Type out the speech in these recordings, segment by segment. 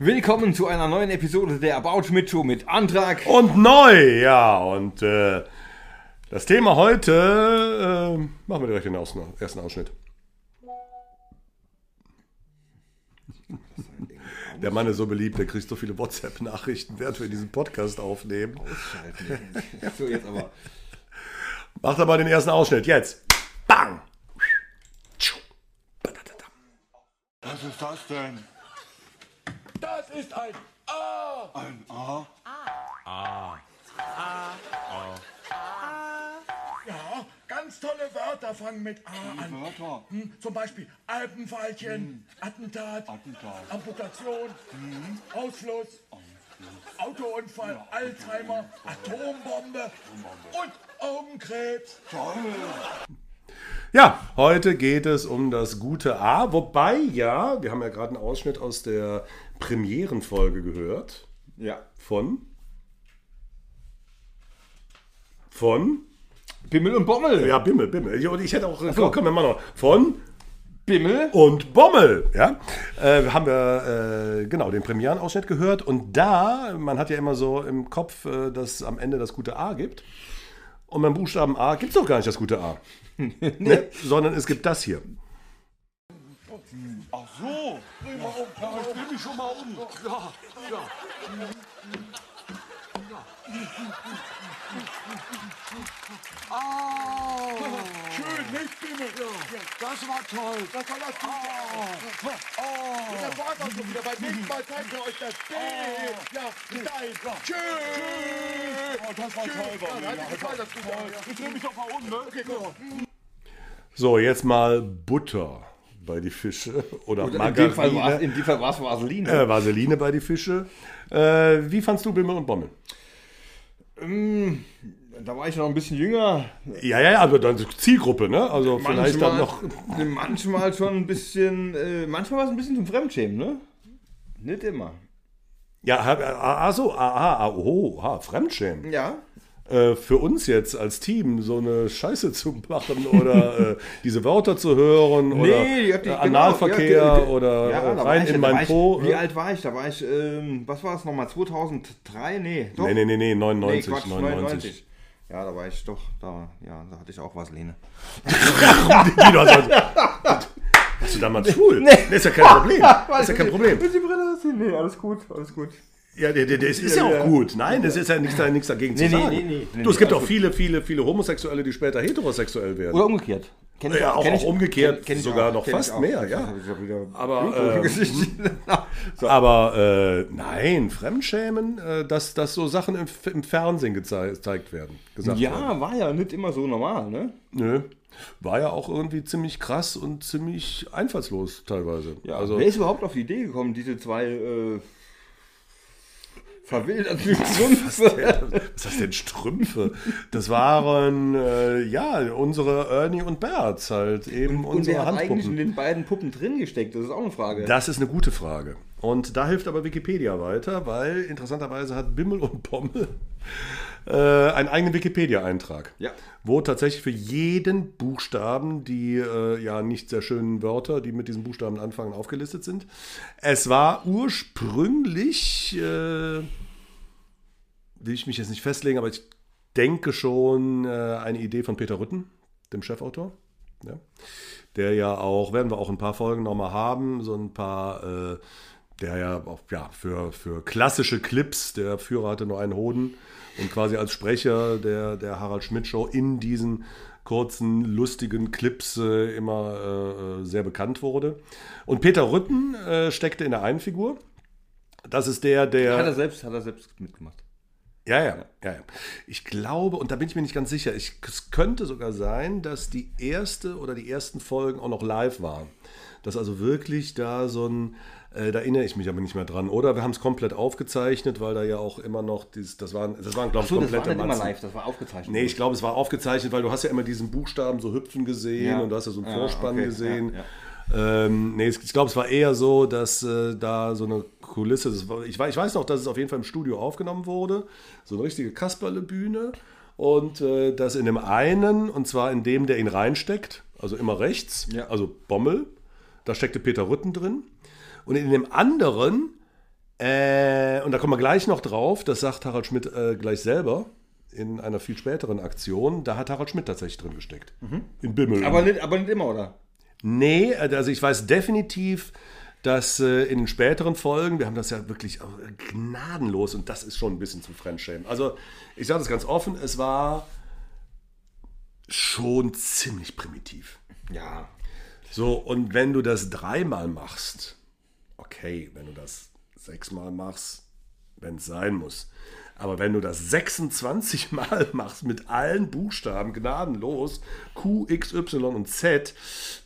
Willkommen zu einer neuen Episode der About Show mit Antrag. Und neu, ja. Und äh, das Thema heute äh, machen wir direkt den ersten Ausschnitt. Der Mann ist so beliebt, der kriegt so viele WhatsApp-Nachrichten, während wir diesen Podcast aufnehmen. So, jetzt aber. Macht aber den ersten Ausschnitt. Jetzt. Bang! Was ist das denn? Das ist ein A. Ein A? Ja, ganz tolle Wörter fangen mit A an. Wörter. Hm, zum Beispiel Alpenfallchen, Attentat, Attentat. Amputation, Ausfluss, Autounfall, Alzheimer, Atombombe und Augenkrebs. Ja, heute geht es um das gute A. Wobei, ja, wir haben ja gerade einen Ausschnitt aus der Premierenfolge gehört. Ja. Von. Von. Bimmel und Bommel. Ja, Bimmel, Bimmel. Und ich hätte auch. Komm, komm, wir machen noch. Von. Bimmel. und Bommel. Ja? Äh, haben wir äh, genau den Premierenausschnitt gehört und da, man hat ja immer so im Kopf, äh, dass es am Ende das gute A gibt. Und beim Buchstaben A gibt es doch gar nicht das gute A. ne? Sondern es gibt das hier. Ach so. Dreh mal um. Ja, ich dreh mich schon mal um. Ja, ja. Ah, Schön, nicht Bimmel. das war toll. Das war das Gute. Und das war dann schon wieder. Beim nächsten Mal zeigen wir euch das B. Ja, Stein. Tschüss. Oh, das war toll, Ja, gefallen, das Gute. Ja. Ich dreh mich doch mal um, ne? Okay, gut. So, jetzt mal Butter bei die Fische oder In dem Fall war Margarine. in dem Fall war's Vaseline. Äh, Vaseline bei die Fische. Äh, wie fandst du Bimmel und Bommel? Ähm, Da war ich noch ein bisschen jünger. Ja, ja, ja, also dann Zielgruppe, ne? Also vielleicht dann noch. manchmal schon ein bisschen, äh, manchmal war es ein bisschen zum Fremdschämen, ne? Nicht immer. Ja, hab- ah, ah, so, aha, ah, oh, ah, Fremdschämen. Ja. Äh, für uns jetzt als Team so eine Scheiße zu machen oder äh, diese Wörter zu hören oder die äh, genau, Analverkehr ja, oder Ja, rein ich- in mein ich, Po. Wie äh? alt war ich? Da war ich, ähm, was war es nochmal? 2003? Nee, doch. Nee, nee, nee, nee, Nee, 99, Quatsch, 99. Ja, da war ich doch, da, ja, da hatte ich auch. Wie, du hast, du damals schwul? Nee. Das ist ja kein Problem. Das ist ja kein Problem. Willst du die Brille ausziehen? Nee, alles gut, alles gut. Ja, der, der, der ist, ist ja auch gut. Nein, das ist ja nichts, nichts dagegen zu Nee, nee, sagen. nee, nee, nee, du, es nee, gibt auch gut. viele, viele, viele Homosexuelle, die später heterosexuell werden. Oder umgekehrt. Kenn Ja, auch- auch umgekehrt kenn- kenn ich sogar auch, noch ich fast mehr, ja. ich Aber, äh, Gesicht. Aber äh, nein, Fremdschämen, äh, dass, dass so Sachen im, im Fernsehen gezei- gezeigt werden. Gesagt werden. ja, war ja nicht immer so normal, ne? Nö. War ja auch irgendwie ziemlich krass und ziemlich einfallslos teilweise. Ja, also, wer ist überhaupt auf die Idee gekommen, diese zwei äh, verwilderten Strümpfe? was heißt denn Strümpfe? Das waren, äh, ja, unsere Ernie und Berts halt, eben Und unsere wer hat eigentlich in den beiden Puppen drin gesteckt? Das ist auch eine Frage. Das ist eine gute Frage. Und da hilft aber Wikipedia weiter, weil interessanterweise hat Bimmel und Bommel äh, einen eigenen Wikipedia-Eintrag. Ja. Wo tatsächlich für jeden Buchstaben die äh, ja nicht sehr schönen Wörter, die mit diesen Buchstaben anfangen, aufgelistet sind. Es war ursprünglich, äh, will ich mich jetzt nicht festlegen, aber ich denke schon äh, eine Idee von Peter Rütten, dem Chefautor. Ja. Der ja auch, werden wir auch ein paar Folgen nochmal haben, so ein paar, äh, der ja auch ja, für, für klassische Clips, der Führer hatte nur einen Hoden und quasi als Sprecher der, der Harald Schmidt Show in diesen kurzen, lustigen Clips äh, immer äh, sehr bekannt wurde. Und Peter Rütten äh, steckte in der einen Figur. Das ist der, der. Hat er selbst, hat er selbst mitgemacht. Ja, ja, ja, ja. Ich glaube, und da bin ich mir nicht ganz sicher, ich, es könnte sogar sein, dass die erste oder die ersten Folgen auch noch live waren. Dass also wirklich da so ein, äh, da erinnere ich mich aber nicht mehr dran. Oder wir haben es komplett aufgezeichnet, weil da ja auch immer noch, dieses, das waren, das waren glaube ich, So, das war komplette nicht immer live, das war aufgezeichnet. Nee, ich glaube, es war aufgezeichnet, weil du hast ja immer diesen Buchstaben so hüpfen gesehen Ja. und du hast ja so einen Ja, Vorspann okay, gesehen. ja, Ähm, nee, ich glaube, es war eher so, dass äh, da so eine Kulisse, war, ich, ich weiß noch, dass es auf jeden Fall im Studio aufgenommen wurde, so eine richtige Kasperle-Bühne und äh, das in dem einen, und zwar in dem, der ihn reinsteckt, also immer rechts, Ja. also Bommel, da steckte Peter Rütten drin und in dem anderen Äh, und da kommen wir gleich noch drauf, das sagt Harald Schmidt äh, gleich selber in einer viel späteren Aktion. Da hat Harald Schmidt tatsächlich drin gesteckt. In Bimmel. Aber nicht, aber nicht immer, oder? Nee, also ich weiß definitiv, dass äh, in den späteren Folgen, wir haben das ja wirklich gnadenlos und das ist schon ein bisschen zum Fremdschämen. Also ich sage das ganz offen, es war schon ziemlich primitiv. Ja. So, und wenn du das dreimal machst, okay, wenn du das sechsmal machst, wenn es sein muss. Aber wenn du das 26 Mal machst mit allen Buchstaben gnadenlos, Q, X, Y und Z,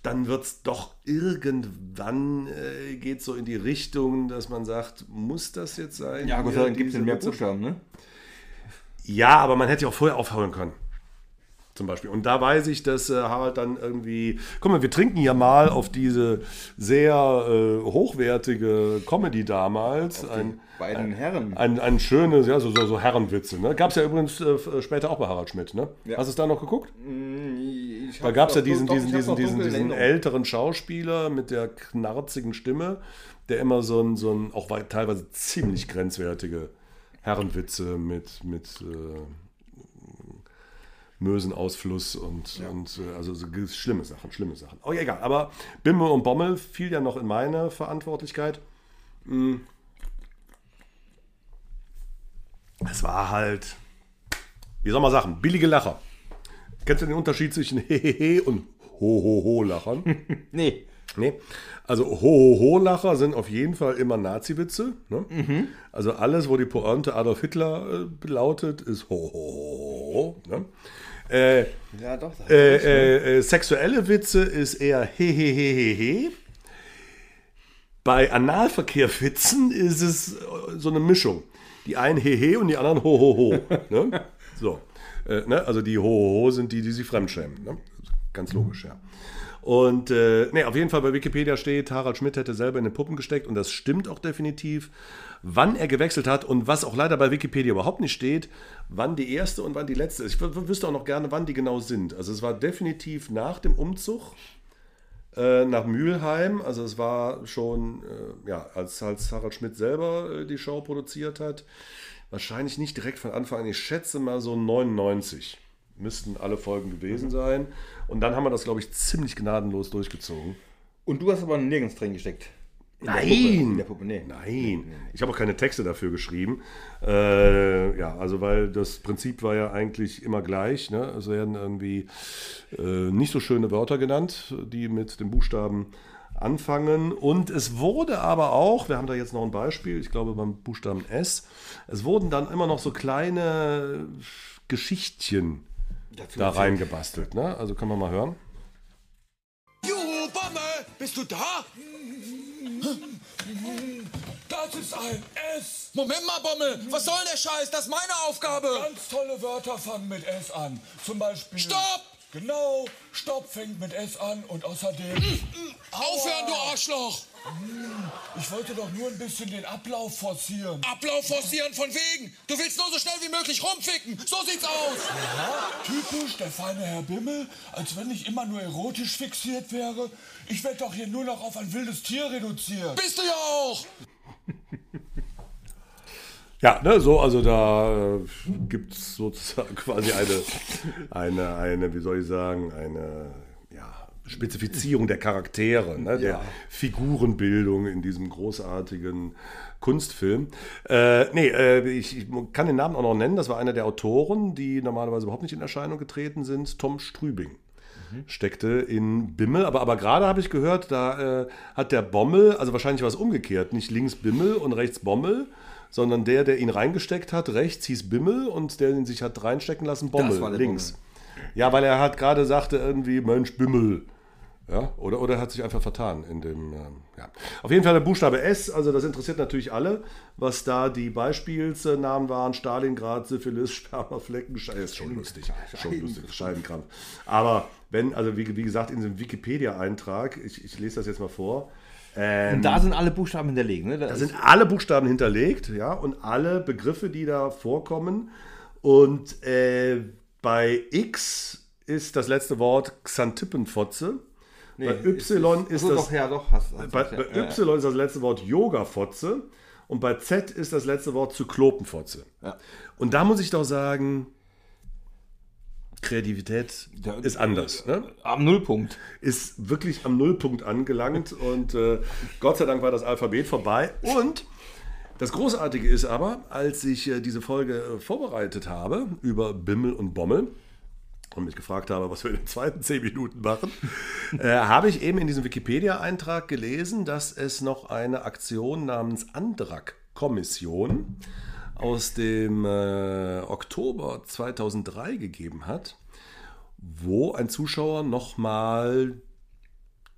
dann wird es doch irgendwann, äh, geht so in die Richtung, dass man sagt, muss das jetzt sein? Ja, Gott sei Hier Dank gibt es mehr? Buchstaben, ne? Ja, aber man hätte ja auch vorher aufhören können. Zum Beispiel. Und da weiß ich, dass äh, Harald dann irgendwie. Guck mal, wir trinken ja mal auf diese sehr äh, hochwertige Comedy damals. Ein, Beiden Herren. ein, ein schönes, ja, so, so, so Herrenwitze. Ne? Gab es ja übrigens äh, später auch bei Harald Schmidt. Ne? Ja. Hast du es da noch geguckt? Ich Da gab es ja diesen, doch, diesen, diesen, diesen, diesen älteren Schauspieler mit der knarzigen Stimme, der immer so ein, so ein auch wei- teilweise ziemlich grenzwertige Herrenwitze mit, mit äh, Mösenausfluss und, und äh, also so schlimme Sachen, schlimme Sachen. Oh, ja, egal. Aber Bimmel und Bommel fiel ja noch in meine Verantwortlichkeit. Mm. Es war halt, wie soll man sagen, billige Lacher. Kennst du den Unterschied zwischen Hehehe und Ho-Ho-Ho-Lachern? Nee. nee. Also Ho-Ho-Ho-Lacher sind auf jeden Fall immer Nazi-Witze. Ne? Also alles, wo die Pointe Adolf Hitler äh, lautet, ist Ho-Ho-Ho. Ne? Äh, Ja, doch. äh, äh, äh, sexuelle Witze ist eher Hehehehehe. Bei Analverkehrwitzen ist es äh, so eine Mischung. Die einen Hehe und die anderen Hohoho. ne? So. Äh, ne? Also die Hohoho sind die, die sich fremdschämen. Ne? Ganz logisch, ja. Und äh, nee, auf jeden Fall bei Wikipedia steht, Harald Schmidt hätte selber in den Puppen gesteckt und das stimmt auch definitiv. Wann er gewechselt hat und was auch leider bei Wikipedia überhaupt nicht steht, wann die erste und wann die letzte ist. Ich wüsste auch noch gerne, wann die genau sind. Also es war definitiv nach dem Umzug äh, nach Mülheim. Also es war schon, äh, ja, als, als Harald Schmidt selber äh, die Show produziert hat. Wahrscheinlich nicht direkt von Anfang an. Ich schätze mal so 99 müssten alle Folgen gewesen sein. Und dann haben wir das, glaube ich, ziemlich gnadenlos durchgezogen. Und du hast aber nirgends drin gesteckt. In der Nein! Puppe. In der Puppe, nee. Nein, ich habe auch keine Texte dafür geschrieben. Äh, ja, also weil das Prinzip war ja eigentlich immer gleich. Ne? Es werden irgendwie äh, nicht so schöne Wörter genannt, die mit dem Buchstaben anfangen. Und es wurde aber auch, wir haben da jetzt noch ein Beispiel, ich glaube beim Buchstaben S, es wurden dann immer noch so kleine Geschichtchen Dazu da reingebastelt. Ne? Also kann man mal hören. Juhu, Bomme! Bist du da? Das ist ein S. Moment mal, Bommel! Was soll der Scheiß? Das ist meine Aufgabe! Ganz tolle Wörter fangen mit S an. Zum Beispiel. Stopp! Genau, Stopp fängt mit S an und außerdem. Aufhören, du Arschloch! Ich wollte doch nur ein bisschen den Ablauf forcieren. Ablauf forcieren von wegen! Du willst nur so schnell wie möglich rumficken! So sieht's aus! Typisch der feine Herr Bimmel, als wenn ich immer nur erotisch fixiert wäre. Ich werde doch hier nur noch auf ein wildes Tier reduziert. Bist du ja auch! Ja, ne, so, also da äh, gibt es sozusagen quasi eine, eine, eine, wie soll ich sagen, eine ja, Spezifizierung der Charaktere, ne, der Figurenbildung in diesem großartigen Kunstfilm. Äh, nee, äh, ich, ich kann den Namen auch noch nennen, das war einer der Autoren, die normalerweise überhaupt nicht in Erscheinung getreten sind, Tom Strübing steckte in Bimmel. Aber, aber gerade habe ich gehört, da äh, hat der Bommel, also wahrscheinlich war es umgekehrt, nicht links Bimmel und rechts Bommel, sondern der, der ihn reingesteckt hat, rechts hieß Bimmel und der ihn sich hat reinstecken lassen, Bommel, links. Ja, weil er hat gerade sagte irgendwie, Mensch, Bimmel. Ja, oder, oder er hat sich einfach vertan in dem, ähm, ja. Auf jeden Fall der Buchstabe S, also das interessiert natürlich alle, was da die Beispielsnamen waren, Stalingrad, Syphilis, Spermaflecken, Scheiße, ist schon lustig, schon lustig, Scheidenkrampf. Aber wenn, also wie, wie gesagt, in diesem Wikipedia-Eintrag, ich, ich lese das jetzt mal vor, ähm, Und da sind alle Buchstaben hinterlegt, ne? da sind alle Buchstaben hinterlegt, ja, und alle Begriffe, die da vorkommen. Und äh, bei X ist das letzte Wort Xantippenfotze. Bei Y ist, das doch, ja, doch, hast, hast bei, ja. bei Ja, Y ist das letzte Wort Yoga-Fotze. Und bei Z ist das letzte Wort Zyklopenfotze. Ja. Und da muss ich doch sagen, Kreativität Ja, ist anders. Ne? Am Nullpunkt. Ist wirklich am Nullpunkt angelangt und äh, Gott sei Dank war das Alphabet vorbei. Und das Großartige ist aber, als ich äh, diese Folge äh, vorbereitet habe über Bimmel und Bommel und mich gefragt habe, was wir in den zweiten zehn Minuten machen, äh, habe ich eben in diesem Wikipedia-Eintrag gelesen, dass es noch eine Aktion namens Andrak-Kommission aus dem äh, Oktober 2003 gegeben hat, wo ein Zuschauer nochmal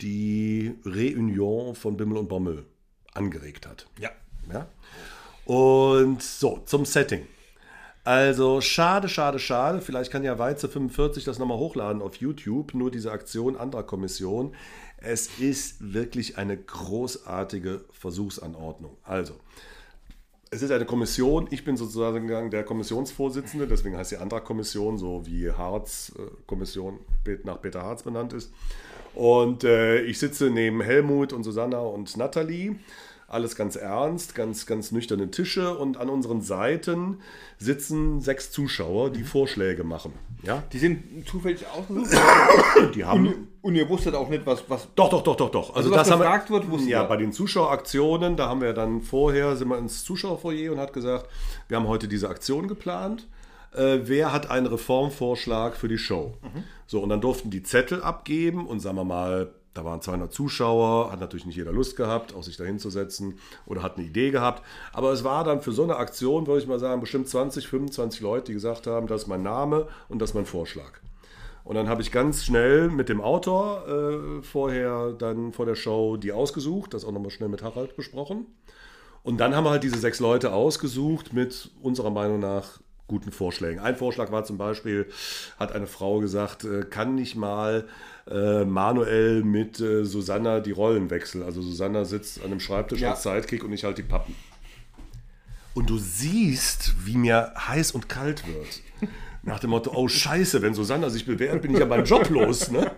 die Reunion von Bimmel und Bommel angeregt hat. Ja. Ja? Und so, zum Setting. Also schade, schade, schade. Vielleicht kann ja Weize 45 das nochmal hochladen auf YouTube. Nur diese Aktion anderer Kommission. Es ist wirklich eine großartige Versuchsanordnung. Also, es ist eine Kommission. Ich bin sozusagen der Kommissionsvorsitzende. Deswegen heißt sie Antragkommission, so wie Harz-Kommission nach Peter Harz benannt ist. Und äh, ich sitze neben Helmut und Susanna und Nathalie. Alles ganz ernst, ganz, ganz nüchterne Tische und an unseren Seiten sitzen sechs Zuschauer, die Vorschläge machen. Ja, Die sind zufällig ausgesucht. die haben. und, und ihr wusstet auch nicht, was. was Doch, doch, doch, doch, doch. Also was gefragt wird, wussten Ja, wir. bei den Zuschaueraktionen, da haben wir dann vorher, sind wir ins Zuschauerfoyer und hat gesagt, wir haben heute diese Aktion geplant. Äh, wer hat einen Reformvorschlag für die Show? Mhm. So, und dann durften die Zettel abgeben und sagen wir mal, da waren 200 Zuschauer, hat natürlich nicht jeder Lust gehabt, auch sich da hinzusetzen oder hat eine Idee gehabt. Aber es war dann für so eine Aktion, würde ich mal sagen, bestimmt 20, 25 Leute, die gesagt haben, das ist mein Name und das ist mein Vorschlag. Und dann habe ich ganz schnell mit dem Autor äh, vorher dann vor der Show die ausgesucht, das auch nochmal schnell mit Harald besprochen. Und dann haben wir halt diese sechs Leute ausgesucht mit unserer Meinung nach guten Vorschlägen. Ein Vorschlag war zum Beispiel, hat eine Frau gesagt, äh, kann nicht mal äh, Manuel mit äh, Susanna die Rollen wechseln. Also Susanna sitzt an einem Schreibtisch Ja. als Sidekick und ich halt die Pappen. Und du siehst, wie mir heiß und kalt wird. Nach dem Motto, oh scheiße, wenn Susanna sich bewährt, bin ich ja meinen Job los. Ne?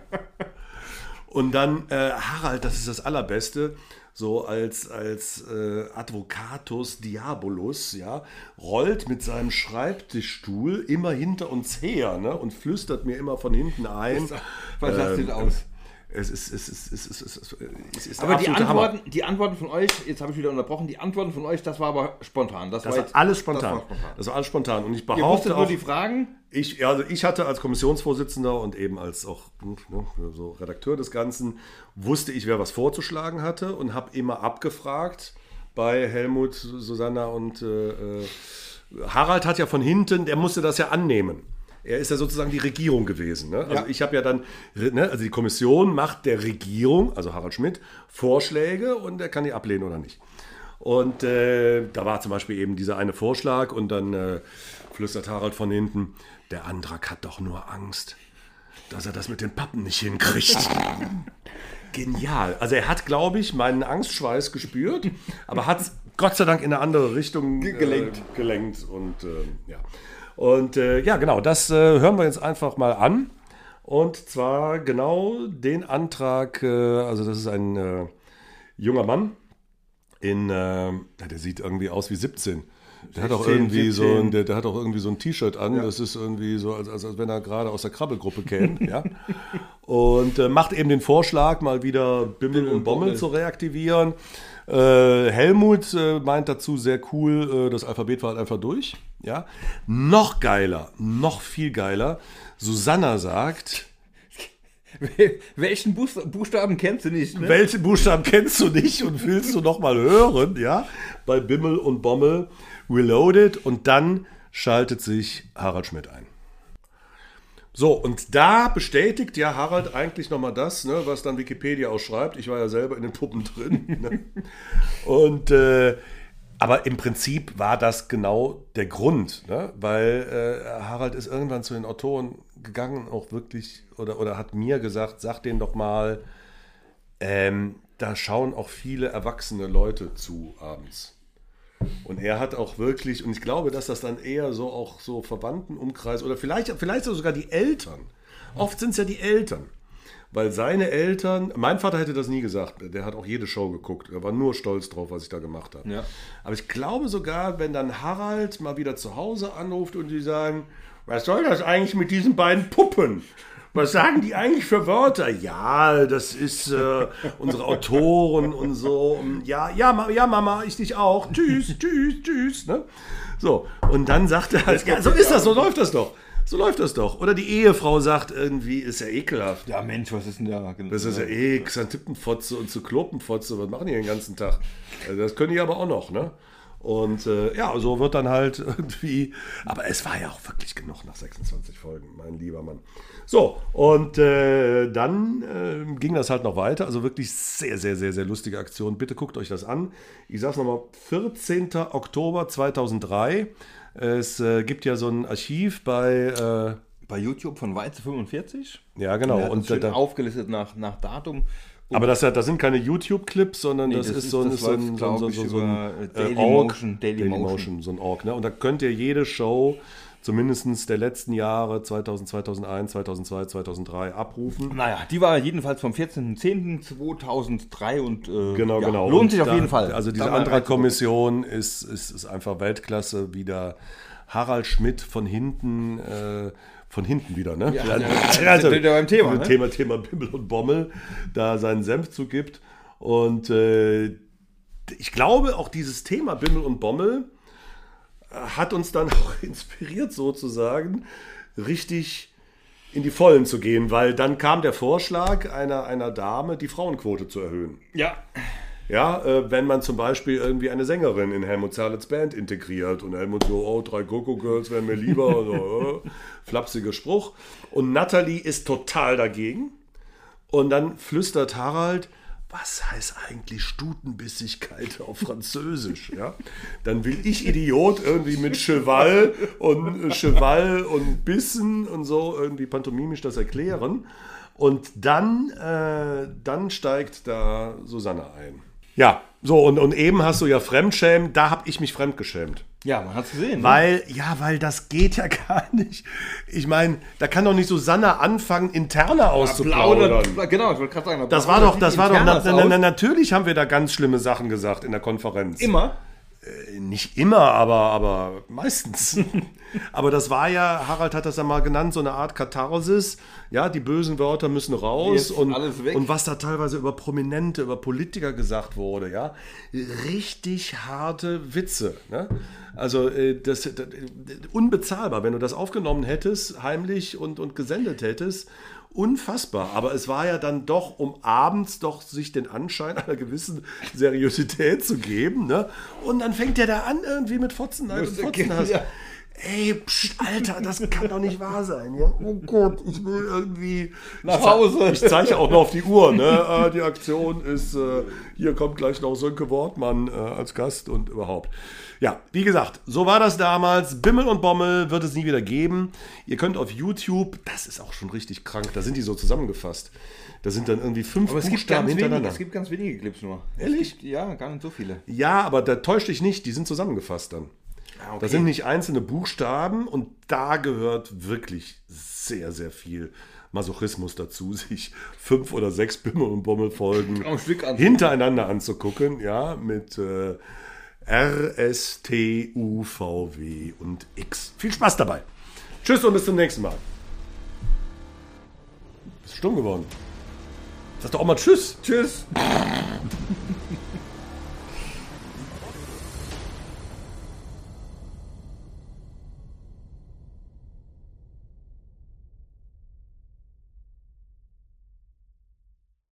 Und dann äh, Harald, das ist das Allerbeste, so als, als äh, Advocatus Diabolus, ja, rollt mit seinem Schreibtischstuhl immer hinter uns her ne, und flüstert mir immer von hinten ein. fantastisch ähm, aus. Es ist, es ist, es ist, es ist, es ist Aber die Hammer. Antworten, die Antworten von euch, jetzt habe ich wieder unterbrochen, die Antworten von euch, das war aber spontan. Das, Das war jetzt- alles Das spontan. war spontan. Das war alles spontan. Und ich Ihr behaupte wusstet nur auch, die Fragen. ich, also ich hatte als Kommissionsvorsitzender und eben als auch ne, so Redakteur des Ganzen, wusste ich, wer was vorzuschlagen hatte und habe immer abgefragt bei Helmut, Susanna und äh, äh, Harald hat ja von hinten, der musste das ja annehmen. Er ist ja sozusagen die Regierung gewesen. Ne? Also Ja. ich habe ja dann, ne, also die Kommission macht der Regierung, also Harald Schmidt, Vorschläge und er kann die ablehnen oder nicht. Und äh, da war zum Beispiel eben dieser eine Vorschlag und dann äh, flüstert Harald von hinten, der Antrag hat doch nur Angst, dass er das mit den Pappen nicht hinkriegt. Genial. Also er hat, glaube ich, meinen Angstschweiß gespürt, aber hat es Gott sei Dank in eine andere Richtung äh, gelenkt. gelenkt. Und äh, ja. Und äh, ja, genau, das äh, hören wir jetzt einfach mal an. Und zwar genau den Antrag, äh, also das ist ein äh, junger Mann in, äh, ja, der sieht irgendwie aus wie 17. Der hat auch 16, irgendwie so 17. ein, der, der hat auch irgendwie so ein T-Shirt an. Das ist irgendwie so, als, als, als wenn er gerade aus der Krabbelgruppe käme. ja. Und äh, macht eben den Vorschlag, mal wieder Bimmel und Bommel Bommel. zu reaktivieren. Äh, Helmut äh, meint dazu sehr cool, äh, das Alphabet war halt einfach durch. Ja. Noch geiler, noch viel geiler. Susanna sagt, Welchen Buchst- Buchstaben kennst du nicht? Ne? welchen Buchstaben kennst du nicht und willst du noch mal hören, ja? Bei Bimmel und Bommel Reloaded und dann schaltet sich Harald Schmidt ein. So, und da bestätigt ja Harald eigentlich nochmal das, ne, was dann Wikipedia ausschreibt. Ich war ja selber in den Puppen drin. Ne? Und äh, aber im Prinzip war das genau der Grund, ne? weil äh, Harald ist irgendwann zu den Autoren gegangen, auch wirklich, oder, oder hat mir gesagt, sag denen doch mal, ähm, da schauen auch viele erwachsene Leute zu abends. Und er hat auch wirklich, und ich glaube, dass das dann eher so auch so Verwandtenumkreis oder vielleicht, vielleicht sogar die Eltern. Oft sind es ja die Eltern. weil seine Eltern, mein Vater hätte das nie gesagt, der hat auch jede Show geguckt, er war nur stolz drauf, was ich da gemacht habe. Ja. Aber ich glaube sogar, wenn dann Harald mal wieder zu Hause anruft und die sagen, was soll das eigentlich mit diesen beiden Puppen? Was sagen die eigentlich für Wörter? Ja, das ist äh, unsere Autoren und so. Ja, ja, ja, Mama, ich dich auch. Tschüss, tschüss, tschüss. Ne? So, und dann sagt er, halt, ja, so ist das, so läuft das doch. So läuft das doch. Oder die Ehefrau sagt irgendwie, ist ja ekelhaft. Ja, Mensch, was ist denn da? Das ist ja eh Xantippenfotze und Zyklopenfotze. Was machen die den ganzen Tag? Also das können die aber auch noch, ne? Und äh, ja, so wird dann halt irgendwie. Aber es war ja auch wirklich genug nach 26 Folgen, mein lieber Mann. So, und äh, dann äh, ging das halt noch weiter. Also wirklich sehr, sehr, sehr, sehr lustige Aktion. Bitte guckt euch das an. Ich sag's nochmal: 14. Oktober 2003. Es äh, gibt ja so ein Archiv bei. Äh, Bei YouTube von Weize 45. ja, genau. Und schön da, aufgelistet nach, nach Datum. Aber das, das sind keine YouTube-Clips, sondern das, das ist so ein, das so ein, läuft, so ein, glaub so ein, ich, so ein über, Daily Org, Motion, Daily Motion. so ein Org. Ne? Und da könnt ihr jede Show, zumindest der letzten Jahre, 2000, 2001, 2002, 2003, abrufen. Naja, die war jedenfalls vom 14.10.2003 und äh, Genau, ja, genau. lohnt Und sich auf da- jeden Fall. Also diese Da Antragkommission ist, ist, ist einfach Weltklasse. Wieder Harald Schmidt von hinten, äh, von hinten wieder, ne? Ja, ja, ja, sind wir beim Thema, ne? Thema, Thema Bimmel und Bommel, da seinen Senf zugibt. Und äh, ich glaube, auch dieses Thema Bimmel und Bommel äh, hat uns dann auch inspiriert, sozusagen, richtig in die Vollen zu gehen, weil dann kam der Vorschlag einer, einer Dame, die Frauenquote zu erhöhen. Ja, Ja, äh, wenn man zum Beispiel irgendwie eine Sängerin in Helmut Zerlets Band integriert und Helmut so, oh, drei Coco Girls wären mir lieber, so, äh, flapsiger Spruch. Und Natalie ist total dagegen. Und dann flüstert Harald, was heißt eigentlich Stutenbissigkeit auf Französisch? Ja? Dann will ich Idiot irgendwie mit Cheval und äh, Cheval und Bissen und so irgendwie pantomimisch das erklären. Und dann, äh, dann steigt da Susanne ein. Ja, so und, und eben hast du ja Fremdschämen, da habe ich mich fremdgeschämt. ja, man hat's gesehen. ne? Weil, ja, weil das geht ja gar nicht. Ich meine, da kann doch nicht Susanne anfangen, interner auszuplaudern. Genau, ich wollte gerade sagen. Das war doch, das war doch, na, na, na, natürlich haben wir da ganz schlimme Sachen gesagt in der Konferenz. Immer. Nicht immer, aber, aber meistens. aber das war ja, Harald hat das ja mal genannt, so eine Art Katharsis. Ja, die bösen Wörter müssen raus Jetzt und, alles weg. und was da teilweise über Prominente, über Politiker gesagt wurde, ja. Richtig harte Witze. Ne? Also äh, das, das unbezahlbar, wenn du das aufgenommen hättest, heimlich und, und gesendet hättest. Unfassbar. Aber es war ja dann doch, um abends doch sich den Anschein einer gewissen Seriosität zu geben. Ne? Und dann fängt der da an irgendwie mit Fotzenheit und Fotzenhass. Ja. Ey, pst, Alter, das kann doch nicht wahr sein. Ja? Oh Gott, ich will irgendwie Nach Hause. Ich zeige auch noch auf die Uhr. Ne? Ah, die Aktion ist, äh, hier kommt gleich noch Sönke Wortmann äh, als Gast und überhaupt. Ja, wie gesagt, so war das damals. Bimmel und Bommel wird es nie wieder geben. Ihr könnt auf YouTube, das ist auch schon richtig krank, da sind die so zusammengefasst. Da sind dann irgendwie fünf Aber es gibt, Buchstaben ganz wenige, hintereinander. es gibt ganz wenige Clips nur. Ehrlich? Gibt, ja, gar nicht so viele. Ja, aber da täuscht dich nicht, die sind zusammengefasst dann. Ah, okay. Da sind nicht einzelne Buchstaben und da gehört wirklich sehr, sehr viel Masochismus dazu, sich fünf oder sechs Bimmel und Bommelfolgen hintereinander anzugucken, ja, mit äh, R, S, T, U, V, W und X. Viel Spaß dabei. Tschüss und bis zum nächsten Mal. Ist stumm geworden. Sag doch auch mal Tschüss. Tschüss.